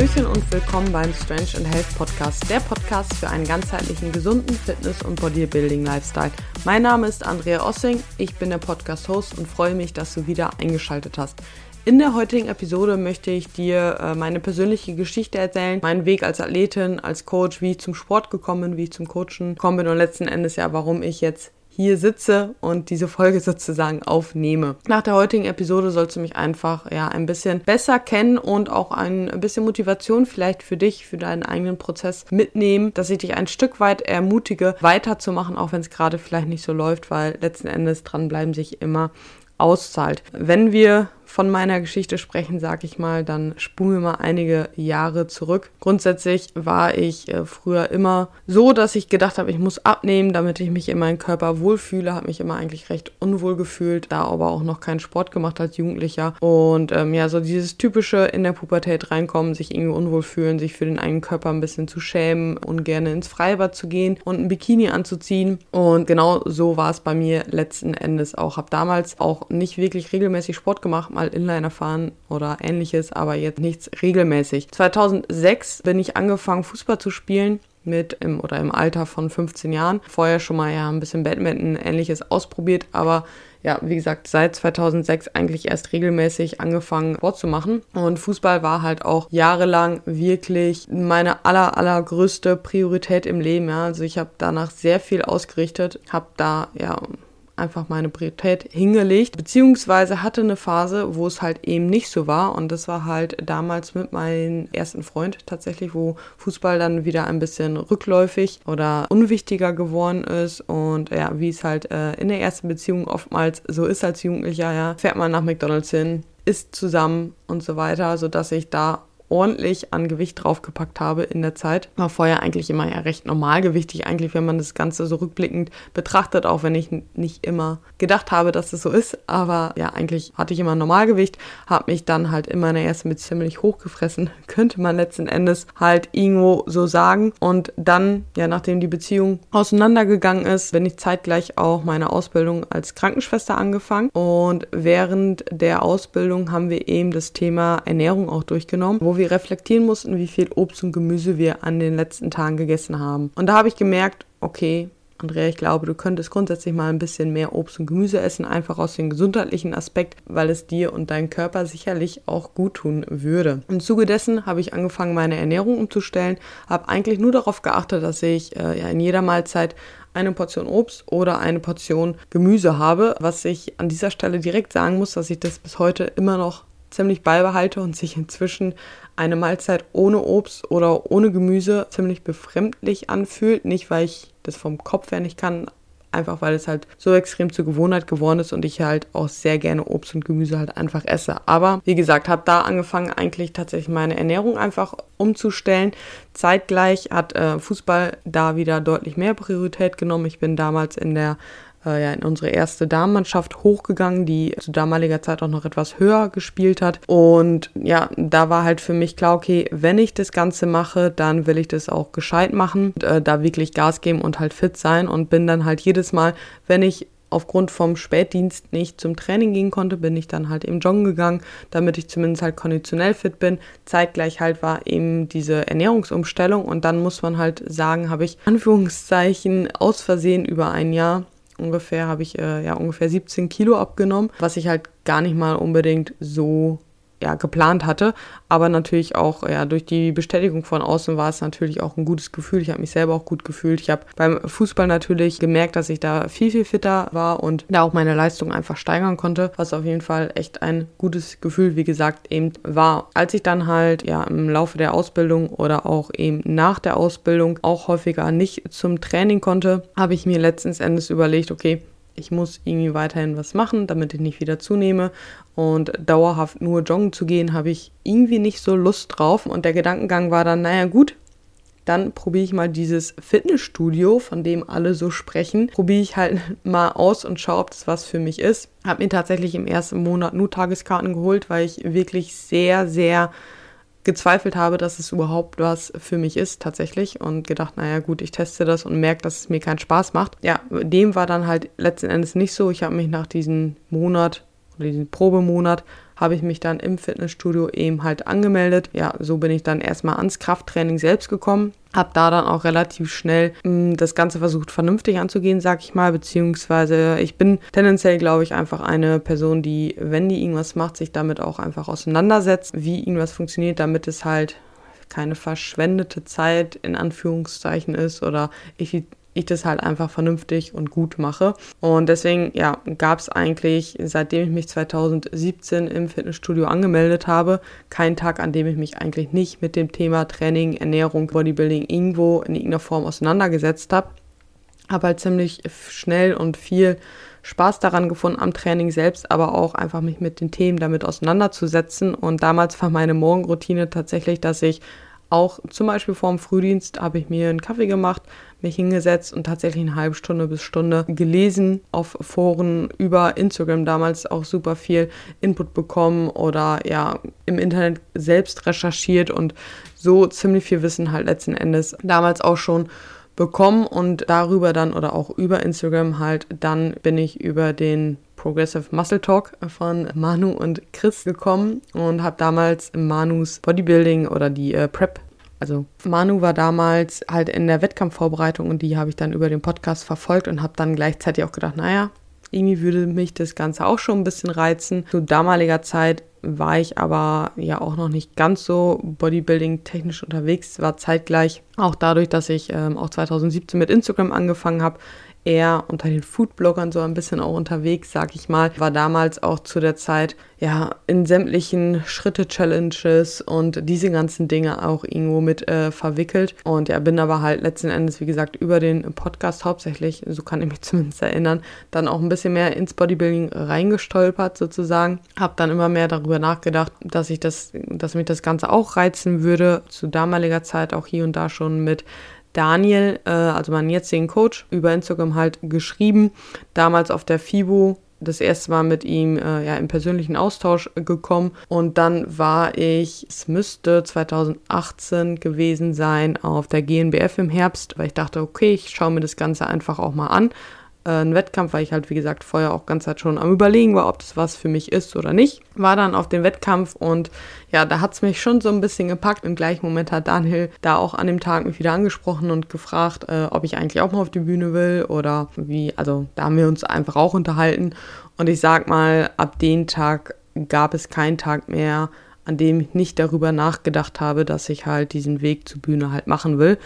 Hallöchen und willkommen beim Strange and Health Podcast, der Podcast für einen ganzheitlichen, gesunden Fitness- und Bodybuilding-Lifestyle. Mein Name ist Andrea Ossing, ich bin der Podcast-Host und freue mich, dass du wieder eingeschaltet hast. In der heutigen Episode möchte ich dir äh, meine persönliche Geschichte erzählen, meinen Weg als Athletin, als Coach, wie ich zum Sport gekommen bin, wie ich zum Coachen gekommen bin und letzten Endes ja, warum ich jetzt hier sitze und diese Folge sozusagen aufnehme. Nach der heutigen Episode sollst du mich einfach ja ein bisschen besser kennen und auch ein bisschen Motivation vielleicht für dich, für deinen eigenen Prozess mitnehmen, dass ich dich ein Stück weit ermutige, weiterzumachen, auch wenn es gerade vielleicht nicht so läuft, weil letzten Endes dranbleiben sich immer auszahlt. Wenn wir von meiner Geschichte sprechen, sag ich mal, dann spulen wir mal einige Jahre zurück. Grundsätzlich war ich äh, früher immer so, dass ich gedacht habe, ich muss abnehmen, damit ich mich in meinem Körper wohlfühle, habe mich immer eigentlich recht unwohl gefühlt, da aber auch noch keinen Sport gemacht als Jugendlicher und ähm, ja, so dieses typische in der Pubertät reinkommen, sich irgendwie unwohl fühlen, sich für den eigenen Körper ein bisschen zu schämen und gerne ins Freibad zu gehen und ein Bikini anzuziehen und genau so war es bei mir letzten Endes auch. Habe damals auch nicht wirklich regelmäßig Sport gemacht, mal Inliner fahren oder ähnliches, aber jetzt nichts regelmäßig. 2006 bin ich angefangen, Fußball zu spielen mit im oder im Alter von 15 Jahren. Vorher schon mal ja ein bisschen Badminton ähnliches ausprobiert, aber ja, wie gesagt, seit 2006 eigentlich erst regelmäßig angefangen Sport zu machen und Fußball war halt auch jahrelang wirklich meine aller allergrößte Priorität im Leben, ja. Also ich habe danach sehr viel ausgerichtet, habe da ja einfach meine Priorität hingelegt, beziehungsweise hatte eine Phase, wo es halt eben nicht so war. Und das war halt damals mit meinem ersten Freund tatsächlich, wo Fußball dann wieder ein bisschen rückläufig oder unwichtiger geworden ist. Und ja, wie es halt äh, in der ersten Beziehung oftmals so ist als Jugendlicher, ja, fährt man nach McDonald's hin, isst zusammen und so weiter, sodass ich da ordentlich an Gewicht draufgepackt habe in der Zeit. War vorher eigentlich immer ja recht normalgewichtig, eigentlich, wenn man das Ganze so rückblickend betrachtet, auch wenn ich nicht immer gedacht habe, dass es so ist. Aber ja, eigentlich hatte ich immer Normalgewicht, habe mich dann halt immer in der ersten mit ziemlich hochgefressen, könnte man letzten Endes halt irgendwo so sagen. Und dann, ja, nachdem die Beziehung auseinandergegangen ist, bin ich zeitgleich auch meine Ausbildung als Krankenschwester angefangen. Und während der Ausbildung haben wir eben das Thema Ernährung auch durchgenommen, wo wir wir reflektieren mussten, wie viel Obst und Gemüse wir an den letzten Tagen gegessen haben. Und da habe ich gemerkt, okay, Andrea, ich glaube, du könntest grundsätzlich mal ein bisschen mehr Obst und Gemüse essen, einfach aus dem gesundheitlichen Aspekt, weil es dir und deinem Körper sicherlich auch gut tun würde. Im Zuge dessen habe ich angefangen, meine Ernährung umzustellen, habe eigentlich nur darauf geachtet, dass ich äh, ja, in jeder Mahlzeit eine Portion Obst oder eine Portion Gemüse habe, was ich an dieser Stelle direkt sagen muss, dass ich das bis heute immer noch ziemlich beibehalte und sich inzwischen eine Mahlzeit ohne Obst oder ohne Gemüse ziemlich befremdlich anfühlt. Nicht, weil ich das vom Kopf her nicht kann, einfach weil es halt so extrem zur Gewohnheit geworden ist und ich halt auch sehr gerne Obst und Gemüse halt einfach esse. Aber wie gesagt, habe da angefangen eigentlich tatsächlich meine Ernährung einfach umzustellen. Zeitgleich hat äh, Fußball da wieder deutlich mehr Priorität genommen. Ich bin damals in der äh, ja, in unsere erste Damenmannschaft hochgegangen, die zu damaliger Zeit auch noch etwas höher gespielt hat. Und ja, da war halt für mich klar, okay, wenn ich das Ganze mache, dann will ich das auch gescheit machen, und, äh, da wirklich Gas geben und halt fit sein und bin dann halt jedes Mal, wenn ich aufgrund vom Spätdienst nicht zum Training gehen konnte, bin ich dann halt eben joggen gegangen, damit ich zumindest halt konditionell fit bin. Zeitgleich halt war eben diese Ernährungsumstellung und dann muss man halt sagen, habe ich Anführungszeichen aus Versehen über ein Jahr ungefähr, habe ich äh, ja ungefähr 17 Kilo abgenommen, was ich halt gar nicht mal unbedingt so ja, geplant hatte. Aber natürlich auch ja, durch die Bestätigung von außen war es natürlich auch ein gutes Gefühl. Ich habe mich selber auch gut gefühlt. Ich habe beim Fußball natürlich gemerkt, dass ich da viel, viel fitter war und da auch meine Leistung einfach steigern konnte, was auf jeden Fall echt ein gutes Gefühl, wie gesagt, eben war. Als ich dann halt ja im Laufe der Ausbildung oder auch eben nach der Ausbildung auch häufiger nicht zum Training konnte, habe ich mir letztens Endes überlegt, okay, ich muss irgendwie weiterhin was machen, damit ich nicht wieder zunehme. Und dauerhaft nur joggen zu gehen, habe ich irgendwie nicht so Lust drauf. Und der Gedankengang war dann, naja gut, dann probiere ich mal dieses Fitnessstudio, von dem alle so sprechen, probiere ich halt mal aus und schaue, ob das was für mich ist. Habe mir tatsächlich im ersten Monat nur Tageskarten geholt, weil ich wirklich sehr, sehr gezweifelt habe, dass es überhaupt was für mich ist tatsächlich und gedacht, naja gut, ich teste das und merke, dass es mir keinen Spaß macht. Ja, dem war dann halt letzten Endes nicht so. Ich habe mich nach diesem Monat oder diesem Probemonat habe ich mich dann im Fitnessstudio eben halt angemeldet. Ja, so bin ich dann erstmal ans Krafttraining selbst gekommen. Hab da dann auch relativ schnell mh, hm, das Ganze versucht vernünftig anzugehen, sag ich mal, beziehungsweise ich bin tendenziell, glaube ich, einfach eine Person, die, wenn die irgendwas macht, sich damit auch einfach auseinandersetzt, wie irgendwas funktioniert, damit es halt keine verschwendete Zeit in Anführungszeichen ist oder ich ich das halt einfach vernünftig und gut mache. Und deswegen, ja, gab es eigentlich, seitdem ich mich 2017 im Fitnessstudio angemeldet habe, keinen Tag, an dem ich mich eigentlich nicht mit dem Thema Training, Ernährung, Bodybuilding irgendwo in irgendeiner Form auseinandergesetzt habe. Habe halt ziemlich schnell und viel Spaß daran gefunden am Training selbst, aber auch einfach mich mit den Themen damit auseinanderzusetzen. Und damals war meine Morgenroutine tatsächlich, dass ich auch zum Beispiel vor dem Frühdienst habe ich mir einen Kaffee gemacht, mich hingesetzt und tatsächlich eine halbe Stunde bis Stunde gelesen auf Foren über Instagram damals auch super viel Input bekommen oder ja im Internet selbst recherchiert und so ziemlich viel Wissen halt letzten Endes damals auch schon bekommen und darüber dann oder auch über Instagram halt dann bin ich über den Progressive Muscle Talk von Manu und Chris gekommen und habe damals Manus Bodybuilding oder die äh, Prep also Manu war damals halt in der Wettkampfvorbereitung und die habe ich dann über den Podcast verfolgt und habe dann gleichzeitig auch gedacht, naja, irgendwie würde mich das Ganze auch schon ein bisschen reizen. Zu damaliger Zeit war ich aber ja auch noch nicht ganz so Bodybuilding technisch unterwegs, war zeitgleich auch dadurch, dass ich ähm, auch 2017 mit Instagram angefangen habe, eher unter den Foodbloggern so ein bisschen auch unterwegs, sag ich mal. War damals auch zu der Zeit ja in sämtlichen Schritte-Challenges und diese ganzen Dinge auch irgendwo mit äh, verwickelt. Und ja, bin aber halt letzten Endes, wie gesagt, über den Podcast hauptsächlich, so kann ich mich zumindest erinnern, dann auch ein bisschen mehr ins Bodybuilding reingestolpert sozusagen. Hab dann immer mehr darüber nachgedacht, dass ich das, dass mich das Ganze auch reizen würde. Zu damaliger Zeit auch hier und da schon mit Daniel, äh, also meinen jetzigen Coach, über Instagram halt geschrieben. Damals auf der FIBO. Das erste Mal mit ihm äh, ja im persönlichen Austausch gekommen. Und dann war ich, es müsste 2018 gewesen sein, auf der GNBF im Herbst, weil ich dachte, okay, ich schaue mir das Ganze einfach auch mal an äh, ein Wettkampf, weil ich halt, wie gesagt, vorher auch ganz Zeit schon am Überlegen war, ob das was für mich ist oder nicht. War dann auf den Wettkampf und ja, da hat es mich schon so ein bisschen gepackt. Im gleichen Moment hat Daniel da auch an dem Tag mich wieder angesprochen und gefragt, äh, ob ich eigentlich auch mal auf die Bühne will oder wie. Also da haben wir uns einfach auch unterhalten. Und ich sag mal, ab dem Tag gab es keinen Tag mehr, an dem ich nicht darüber nachgedacht habe, dass ich halt diesen Weg zur Bühne halt machen will.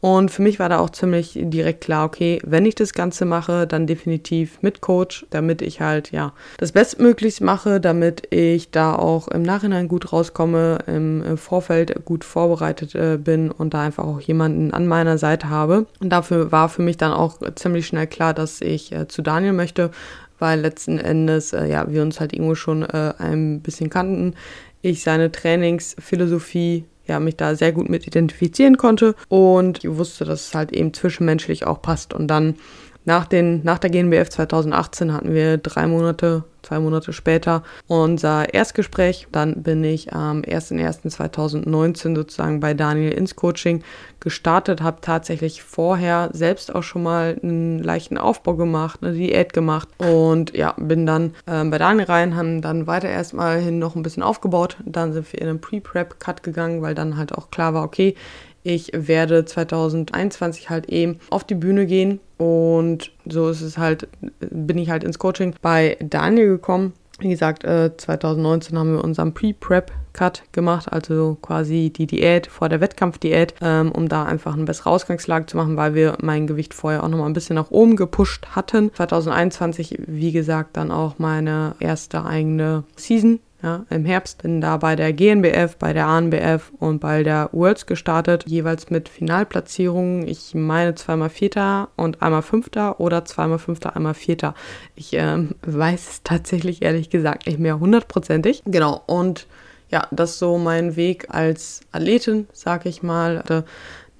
Und für mich war da auch ziemlich direkt klar, okay, wenn ich das Ganze mache, dann definitiv mit Coach, damit ich halt, ja, das Bestmöglichst mache, damit ich da auch im Nachhinein gut rauskomme, im, Vorfeld gut vorbereitet äh, bin und da einfach auch jemanden an meiner Seite habe. Und dafür war für mich dann auch ziemlich schnell klar, dass ich äh, zu Daniel möchte, weil letzten Endes, äh, ja, wir uns halt irgendwo schon äh, ein bisschen kannten. Ich seine Trainingsphilosophie ja, mich da sehr gut mit identifizieren konnte und ich wusste, dass es halt eben zwischenmenschlich auch passt. Und dann nach, den, nach der GNBF 2018 hatten wir drei Monate zwei Monate später unser Erstgespräch. Dann bin ich am 01.01.2019 sozusagen bei Daniel ins Coaching gestartet, habe tatsächlich vorher selbst auch schon mal einen leichten Aufbau gemacht, eine Diät gemacht und ja, bin dann ähm, bei Daniel rein, haben dann weiter erstmal hin noch ein bisschen aufgebaut. Dann sind wir in einen Pre-Prep-Cut gegangen, weil dann halt auch klar war, okay, ich werde 2021 halt eben auf die Bühne gehen und so ist es halt, bin ich halt ins Coaching bei Daniel gekommen. Wie gesagt, 2019 äh, haben wir unseren Pre-Prep-Cut gemacht, also quasi die Diät vor der Wettkampfdiät, ähm, um da einfach eine bessere Ausgangslage zu machen, weil wir mein Gewicht vorher auch nochmal ein bisschen nach oben gepusht hatten. 2021, wie gesagt, dann auch meine erste eigene Season ja, im Herbst bin da bei der GNBF, bei der ANBF und bei der Worlds gestartet, jeweils mit Finalplatzierungen. Ich meine zweimal Vierter und einmal Fünfter oder zweimal Fünfter, einmal Vierter. Ich ähm, weiß es tatsächlich ehrlich gesagt nicht mehr hundertprozentig. Genau, und ja, das ist so mein Weg als Athletin, sag ich mal.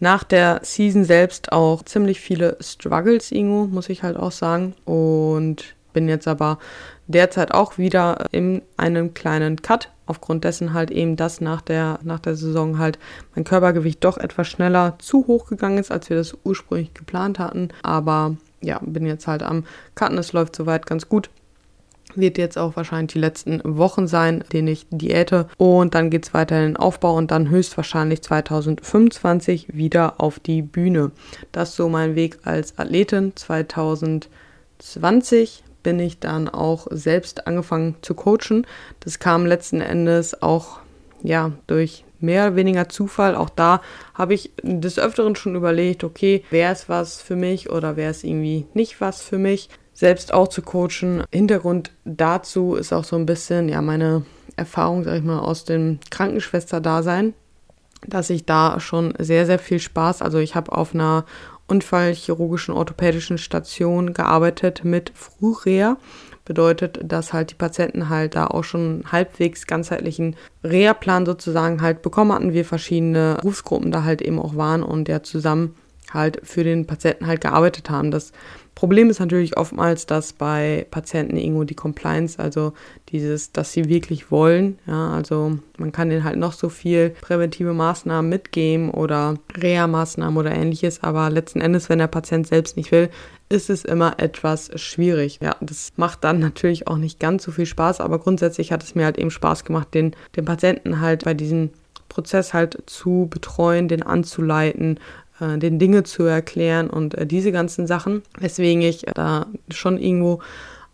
Nach der Season selbst auch ziemlich viele Struggles, Ingo, muss ich halt auch sagen. Und bin jetzt aber derzeit auch wieder in einem kleinen Cut, aufgrund dessen halt eben das nach der, nach der Saison halt mein Körpergewicht doch etwas schneller zu hoch gegangen ist, als wir das ursprünglich geplant hatten. Aber ja, bin jetzt halt am Cutten, es läuft soweit ganz gut. wird jetzt auch wahrscheinlich die letzten Wochen sein, den ich diäte. Und dann geht es weiter in den Aufbau und dann höchstwahrscheinlich 2025 wieder auf die Bühne. Das ist so mein Weg als Athletin. 2020 bin ich dann auch selbst angefangen zu coachen. Das kam letzten Endes auch ja durch mehr oder weniger Zufall. Auch da habe ich des Öfteren schon überlegt, okay, wäre es was für mich oder wäre es irgendwie nicht was für mich, selbst auch zu coachen. Hintergrund dazu ist auch so ein bisschen, ja, meine Erfahrung, sag ich mal, aus dem Krankenschwester-Dasein, dass ich da schon sehr, sehr viel Spaß, also ich habe auf einer unfallchirurgischen orthopädischen Station gearbeitet mit Frühreha bedeutet, dass halt die Patienten halt da auch schon halbwegs ganzheitlichen Reha-Plan sozusagen halt bekommen hatten, wir verschiedene Berufsgruppen da halt eben auch waren und ja zusammen halt für den Patienten halt gearbeitet haben. Das Problem ist natürlich oftmals, dass bei Patienten irgendwo die Compliance, also dieses, dass sie wirklich wollen, ja, also man kann denen halt noch so viel präventive Maßnahmen mitgeben oder Reha-Maßnahmen oder ähnliches, aber letzten Endes, wenn der Patient selbst nicht will, ist es immer etwas schwierig. Ja, das macht dann natürlich auch nicht ganz so viel Spaß, aber grundsätzlich hat es mir halt eben Spaß gemacht, den, den Patienten halt bei diesem Prozess halt zu betreuen, den anzuleiten, äh, den Dinge zu erklären und äh, diese ganzen Sachen, weswegen ich äh, da schon irgendwo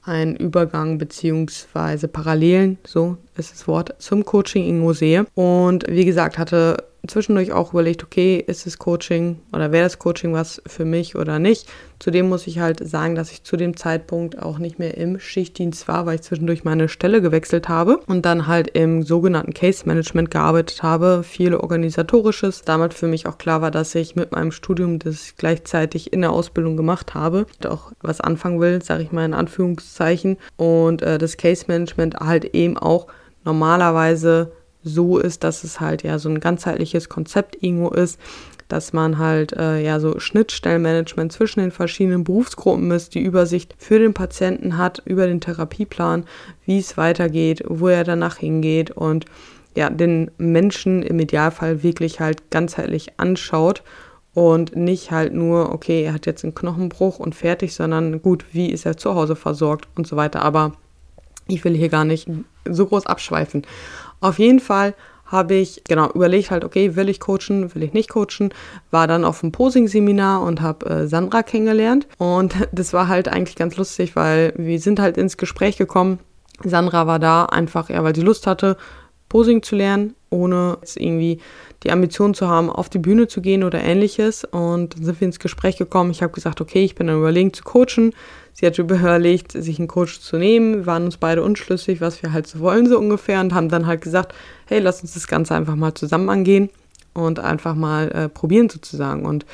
einen Übergang beziehungsweise Parallelen, so ist das Wort, zum Coaching irgendwo sehe. Und wie gesagt, hatte zwischendurch auch überlegt, okay, ist das Coaching oder wäre das Coaching was für mich oder nicht. Zudem muss ich halt sagen, dass ich zu dem Zeitpunkt auch nicht mehr im Schichtdienst war, weil ich zwischendurch meine Stelle gewechselt habe und dann halt im sogenannten Case Management gearbeitet habe, viel organisatorisches. Damit für mich auch klar war, dass ich mit meinem Studium das gleichzeitig in der Ausbildung gemacht habe, auch was anfangen will, sage ich mal in Anführungszeichen und äh, das Case Management halt eben auch normalerweise so ist, dass es halt ja so ein ganzheitliches Konzept irgendwo ist, dass man halt äh, ja so Schnittstellenmanagement zwischen den verschiedenen Berufsgruppen ist, die Übersicht für den Patienten hat über den Therapieplan, wie es weitergeht, wo er danach hingeht und ja, den Menschen im Idealfall wirklich halt ganzheitlich anschaut und nicht halt nur, okay, er hat jetzt einen Knochenbruch und fertig, sondern gut, wie ist er zu Hause versorgt und so weiter. Aber ich will hier gar nicht so groß abschweifen. Auf jeden Fall habe ich genau überlegt halt, okay, will ich coachen, will ich nicht coachen, war dann auf einem Posing-Seminar und habe äh, Sandra kennengelernt und das war halt eigentlich ganz lustig, weil wir sind halt ins Gespräch gekommen. Sandra war da einfach, ja, weil sie Lust hatte, Posing zu lernen, ohne jetzt irgendwie die Ambition zu haben, auf die Bühne zu gehen oder ähnliches. Und dann sind wir ins Gespräch gekommen. Ich habe gesagt, okay, ich bin dann überlegen zu coachen. Sie hat überlegt, sich einen Coach zu nehmen. Wir waren uns beide unschlüssig, was wir halt so wollen, so ungefähr, und haben dann halt gesagt, hey, lass uns das Ganze einfach mal zusammen angehen und einfach mal äh, probieren sozusagen. Und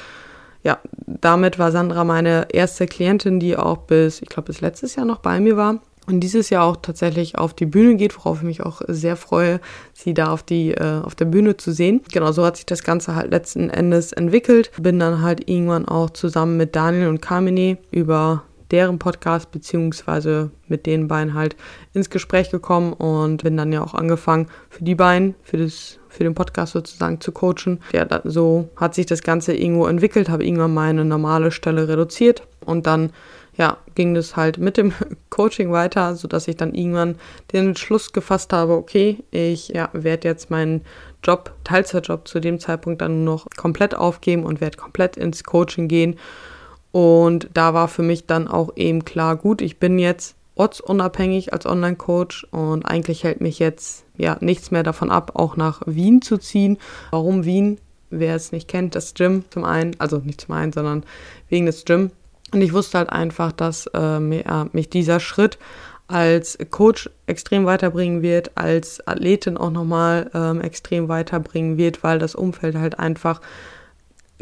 ja, damit war Sandra meine erste Klientin, die auch bis, ich glaube, bis letztes Jahr noch bei mir war und dieses Jahr auch tatsächlich auf die Bühne geht, worauf ich mich auch sehr freue, sie da auf die äh, auf der Bühne zu sehen. Genau, so hat sich das Ganze halt letzten Endes entwickelt. Bin dann halt irgendwann auch zusammen mit Daniel und Carmine über deren Podcast beziehungsweise mit den beiden halt ins Gespräch gekommen und bin dann ja auch angefangen für die beiden, für das für den Podcast sozusagen zu coachen. Ja, so hat sich das Ganze irgendwo entwickelt, habe irgendwann meine normale Stelle reduziert und dann ja, ging das halt mit dem Coaching weiter, sodass ich dann irgendwann den Entschluss gefasst habe, okay, ich ja, werde jetzt meinen Job, Teilzeitjob zu dem Zeitpunkt dann noch komplett aufgeben und werde komplett ins Coaching gehen. Und da war für mich dann auch eben klar, gut, ich bin jetzt ortsunabhängig als Online-Coach und eigentlich hält mich jetzt ja nichts mehr davon ab, auch nach Wien zu ziehen. Warum Wien? Wer es nicht kennt, das Gym zum einen, also nicht zum einen, sondern wegen des Gym und ich wusste halt einfach, dass äh, mich dieser Schritt als Coach extrem weiterbringen wird, als Athletin auch nochmal ähm, extrem weiterbringen wird, weil das Umfeld halt einfach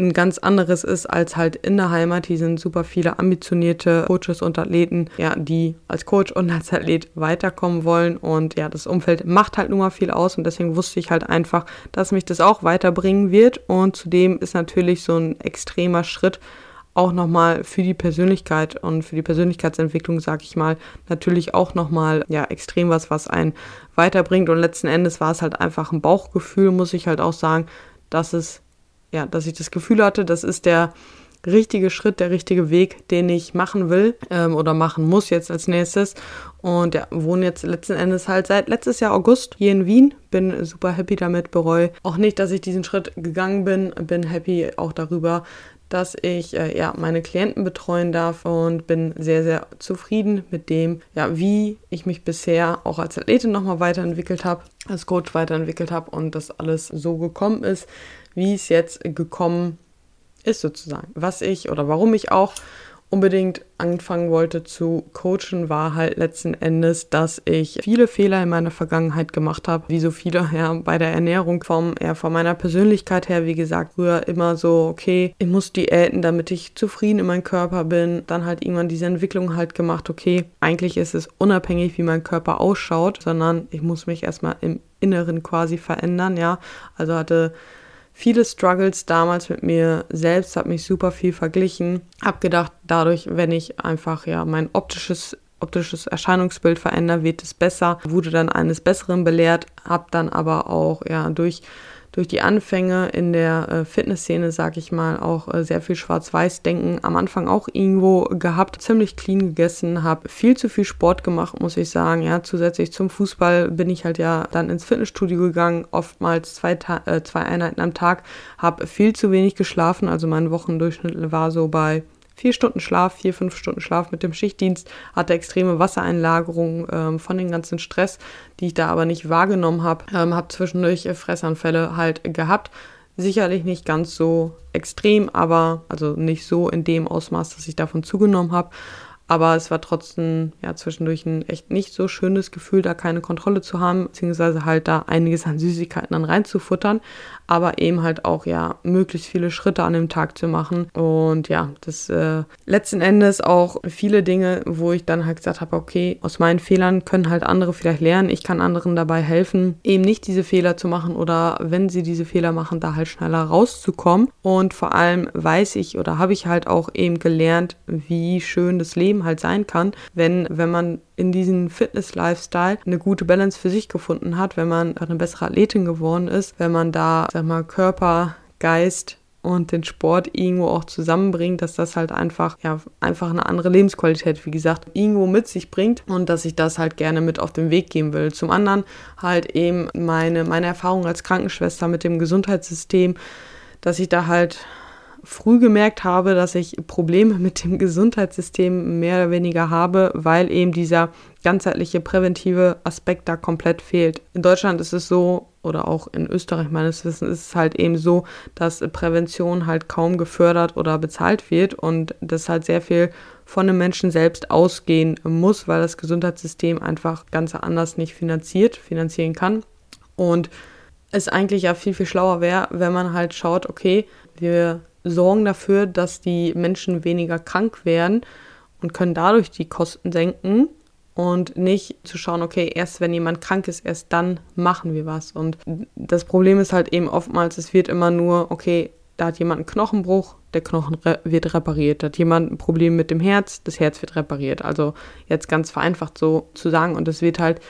ein ganz anderes ist als halt in der Heimat. Hier sind super viele ambitionierte Coaches und Athleten, ja, die als Coach und als Athlet weiterkommen wollen. Und ja, das Umfeld macht halt nun mal viel aus und deswegen wusste ich halt einfach, dass mich das auch weiterbringen wird. Und zudem ist natürlich so ein extremer Schritt auch nochmal für die Persönlichkeit und für die Persönlichkeitsentwicklung, sag ich mal, natürlich auch nochmal ja, extrem was, was einen weiterbringt. Und letzten Endes war es halt einfach ein Bauchgefühl, muss ich halt auch sagen, dass es, ja, dass ich das Gefühl hatte, das ist der richtige Schritt, der richtige Weg, den ich machen will ähm, oder machen muss jetzt als nächstes. Und ja, wohne jetzt letzten Endes halt seit letztes Jahr August hier in Wien. Bin super happy damit, bereue auch nicht, dass ich diesen Schritt gegangen bin. Bin happy auch darüber, dass ich äh, ja meine Klienten betreuen darf und bin sehr sehr zufrieden mit dem, ja wie ich mich bisher auch als Athletin nochmal weiterentwickelt habe, als Coach weiterentwickelt habe und das alles so gekommen ist, wie es jetzt gekommen ist sozusagen. Was ich oder warum ich auch unbedingt anfangen wollte zu coachen, war halt letzten Endes, dass ich viele Fehler in meiner Vergangenheit gemacht habe, wie so viele ja bei der Ernährung vom eher von meiner Persönlichkeit her, wie gesagt, früher immer so, okay, ich muss diäten, damit ich zufrieden in meinem Körper bin, dann halt irgendwann diese Entwicklung halt gemacht, okay, eigentlich ist es unabhängig, wie mein Körper ausschaut, sondern ich muss mich erstmal im Inneren quasi verändern, ja, also hatte viele Struggles damals mit mir selbst, habe mich super viel verglichen, habe gedacht, dadurch, wenn ich einfach ja mein optisches optisches Erscheinungsbild verändere, wird es besser, wurde dann eines Besseren belehrt, habe dann aber auch ja durch durch die Anfänge in der äh, Fitnessszene, sag ich mal, auch äh, sehr viel Schwarz-Weiß-Denken am Anfang auch irgendwo gehabt, ziemlich clean gegessen, habe viel zu viel Sport gemacht, muss ich sagen. Ja, zusätzlich zum Fußball bin ich halt ja dann ins Fitnessstudio gegangen, oftmals zwei, äh, zwei Einheiten am Tag, habe viel zu wenig geschlafen, also mein Wochendurchschnitt war so bei vier Stunden Schlaf, vier, fünf Stunden Schlaf mit dem Schichtdienst, hatte extreme Wassereinlagerung ähm, von dem ganzen Stress, die ich da aber nicht wahrgenommen habe. Ähm, habe zwischendurch Fressanfälle halt gehabt. Sicherlich nicht ganz so extrem, aber also nicht so in dem Ausmaß, dass ich davon zugenommen habe. Aber es war trotzdem ja zwischendurch ein echt nicht so schönes Gefühl, da keine Kontrolle zu haben, beziehungsweise halt da einiges an Süßigkeiten dann reinzufuttern, aber eben halt auch ja möglichst viele Schritte an dem Tag zu machen. Und ja, das äh, letzten Endes auch viele Dinge, wo ich dann halt gesagt habe, okay, aus meinen Fehlern können halt andere vielleicht lernen, ich kann anderen dabei helfen, eben nicht diese Fehler zu machen oder wenn sie diese Fehler machen, da halt schneller rauszukommen. Und vor allem weiß ich oder habe ich halt auch eben gelernt, wie schön das Leben Leben halt sein kann, wenn, wenn man in diesen Fitness-Lifestyle eine gute Balance für sich gefunden hat, wenn man eine bessere Athletin geworden ist, wenn man da, sag mal, Körper, Geist und den Sport irgendwo auch zusammenbringt, dass das halt einfach, ja, einfach eine andere Lebensqualität, wie gesagt, irgendwo mit sich bringt und dass ich das halt gerne mit auf den Weg geben will. Zum anderen halt eben meine, meine Erfahrung als Krankenschwester mit dem Gesundheitssystem, dass ich da halt früh gemerkt habe, dass ich Probleme mit dem Gesundheitssystem mehr oder weniger habe, weil eben dieser ganzheitliche präventive Aspekt da komplett fehlt. In Deutschland ist es so, oder auch in Österreich meines Wissens ist es halt eben so, dass Prävention halt kaum gefördert oder bezahlt wird und das halt sehr viel von den Menschen selbst ausgehen muss, weil das Gesundheitssystem einfach ganz anders nicht finanziert, finanzieren kann. Und es eigentlich ja viel, viel schlauer wäre, wenn man halt schaut, okay, wir sorgen dafür, dass die Menschen weniger krank werden und können dadurch die Kosten senken und nicht zu schauen, okay, erst wenn jemand krank ist, erst dann machen wir was. Und das Problem ist halt eben oftmals, es wird immer nur, okay, da hat jemand einen Knochenbruch, der Knochen re wird repariert. Da hat jemand ein Problem mit dem Herz, das Herz wird repariert. Also jetzt ganz vereinfacht so zu sagen. Und es wird halt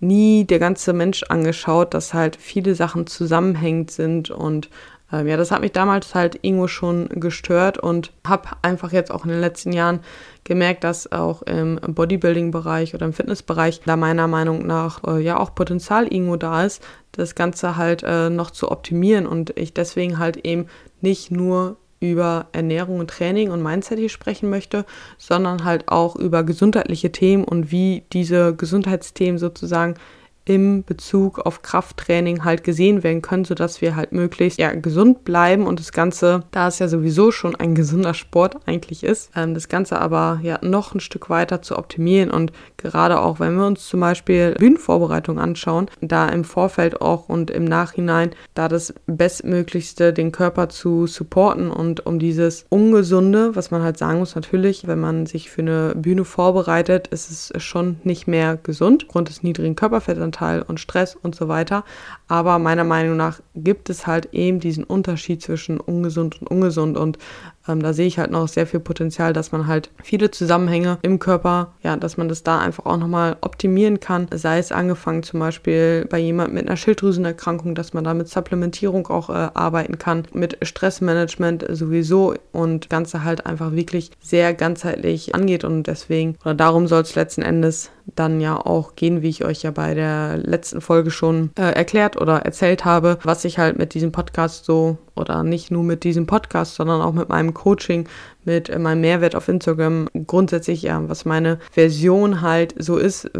nie der ganze Mensch angeschaut, dass halt viele Sachen zusammenhängend sind und ähm, ja, das hat mich damals halt irgendwo schon gestört und habe einfach jetzt auch in den letzten Jahren gemerkt, dass auch im Bodybuilding-Bereich oder im Fitnessbereich da meiner Meinung nach äh, ja auch Potenzial irgendwo da ist, das Ganze halt äh, noch zu optimieren und ich deswegen halt eben nicht nur über Ernährung und Training und Mindset hier sprechen möchte, sondern halt auch über gesundheitliche Themen und wie diese Gesundheitsthemen sozusagen im Bezug auf Krafttraining halt gesehen werden können, sodass wir halt möglichst ja, gesund bleiben und das Ganze, da es ja sowieso schon ein gesunder Sport eigentlich ist, ähm, das Ganze aber ja noch ein Stück weiter zu optimieren und gerade auch, wenn wir uns zum Beispiel Bühnenvorbereitung anschauen, da im Vorfeld auch und im Nachhinein da das Bestmöglichste den Körper zu supporten und um dieses Ungesunde, was man halt sagen muss, natürlich, wenn man sich für eine Bühne vorbereitet, ist es schon nicht mehr gesund, aufgrund des niedrigen Körperfettanteils Anteil und Stress und so weiter. Aber meiner Meinung nach gibt es halt eben diesen Unterschied zwischen ungesund und ungesund. Und ähm, da sehe ich halt noch sehr viel Potenzial, dass man halt viele Zusammenhänge im Körper, ja, dass man das da einfach auch nochmal optimieren kann. Sei es angefangen zum Beispiel bei jemandem mit einer Schilddrüsenerkrankung, dass man da mit Supplementierung auch äh, arbeiten kann, mit Stressmanagement sowieso und Ganze halt einfach wirklich sehr ganzheitlich angeht und deswegen, oder darum soll es letzten Endes dann ja auch gehen, wie ich euch ja bei der letzten Folge schon äh, erklärt oder erzählt habe, was ich halt mit diesem Podcast so oder nicht nur mit diesem Podcast, sondern auch mit meinem Coaching, mit äh, meinem Mehrwert auf Instagram grundsätzlich ja, was meine Version halt so ist,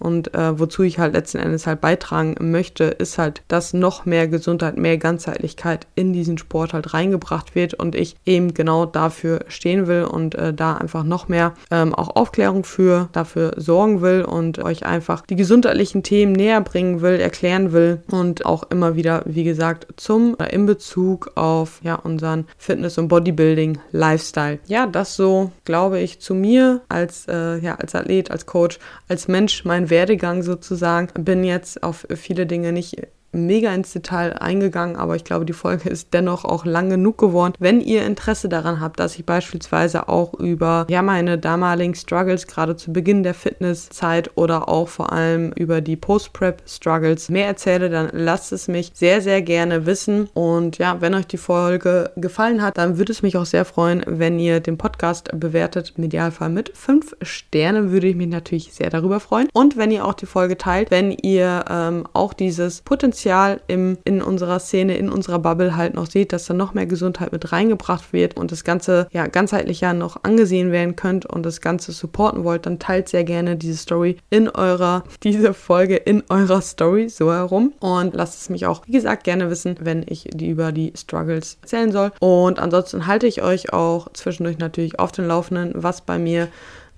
und äh, wozu ich halt letzten Endes halt beitragen möchte, ist halt, dass noch mehr Gesundheit, mehr Ganzheitlichkeit in diesen Sport halt reingebracht wird und ich eben genau dafür stehen will und äh, da einfach noch mehr ähm, auch Aufklärung für dafür sorgen will und euch einfach die gesundheitlichen Themen näher bringen will, erklären will und auch immer wieder, wie gesagt, zum oder in Bezug auf ja unseren Fitness- und Bodybuilding-Lifestyle. Ja, das so, glaube ich, zu mir als äh, ja als Athlet, als Coach, als Mensch, mein Werdegang sozusagen. Bin jetzt auf viele Dinge nicht mega ins Detail eingegangen, aber ich glaube, die Folge ist dennoch auch lang genug geworden. Wenn ihr Interesse daran habt, dass ich beispielsweise auch über ja meine damaligen Struggles gerade zu Beginn der Fitnesszeit oder auch vor allem über die Post-Prep Struggles mehr erzähle, dann lasst es mich sehr sehr gerne wissen und ja, wenn euch die Folge gefallen hat, dann würde es mich auch sehr freuen, wenn ihr den Podcast bewertet, im Idealfall mit fünf Sternen würde ich mich natürlich sehr darüber freuen und wenn ihr auch die Folge teilt, wenn ihr ähm, auch dieses Potenzial Potenzial im, in unserer Szene, in unserer Bubble halt noch seht, dass da noch mehr Gesundheit mit reingebracht wird und das Ganze ja ganzheitlicher noch angesehen werden könnt und das Ganze supporten wollt, dann teilt sehr gerne diese Story in eurer, diese Folge in eurer Story so herum und lasst es mich auch, wie gesagt, gerne wissen, wenn ich die über die Struggles erzählen soll. Und ansonsten halte ich euch auch zwischendurch natürlich auf den Laufenden, was bei mir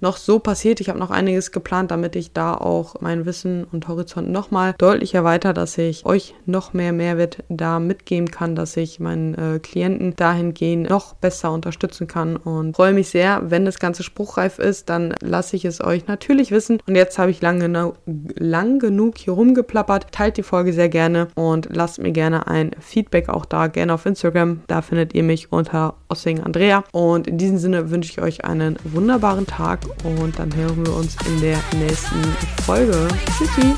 noch so passiert. Ich habe noch einiges geplant, damit ich da auch mein Wissen und Horizont nochmal deutlich erweitere, dass ich euch noch mehr Mehrwert da mitgeben kann, dass ich meinen äh, Klienten dahingehend noch besser unterstützen kann und freue mich sehr, wenn das Ganze spruchreif ist, dann lasse ich es euch natürlich wissen. Und jetzt habe ich lang, genau, lang genug hier rumgeplappert. Teilt die Folge sehr gerne und lasst mir gerne ein Feedback auch da, gerne auf Instagram. Da findet ihr mich unter Ossing Andrea. Und in diesem Sinne wünsche ich euch einen wunderbaren Tag und dann hören wir uns in der nächsten Folge. Tschüssi!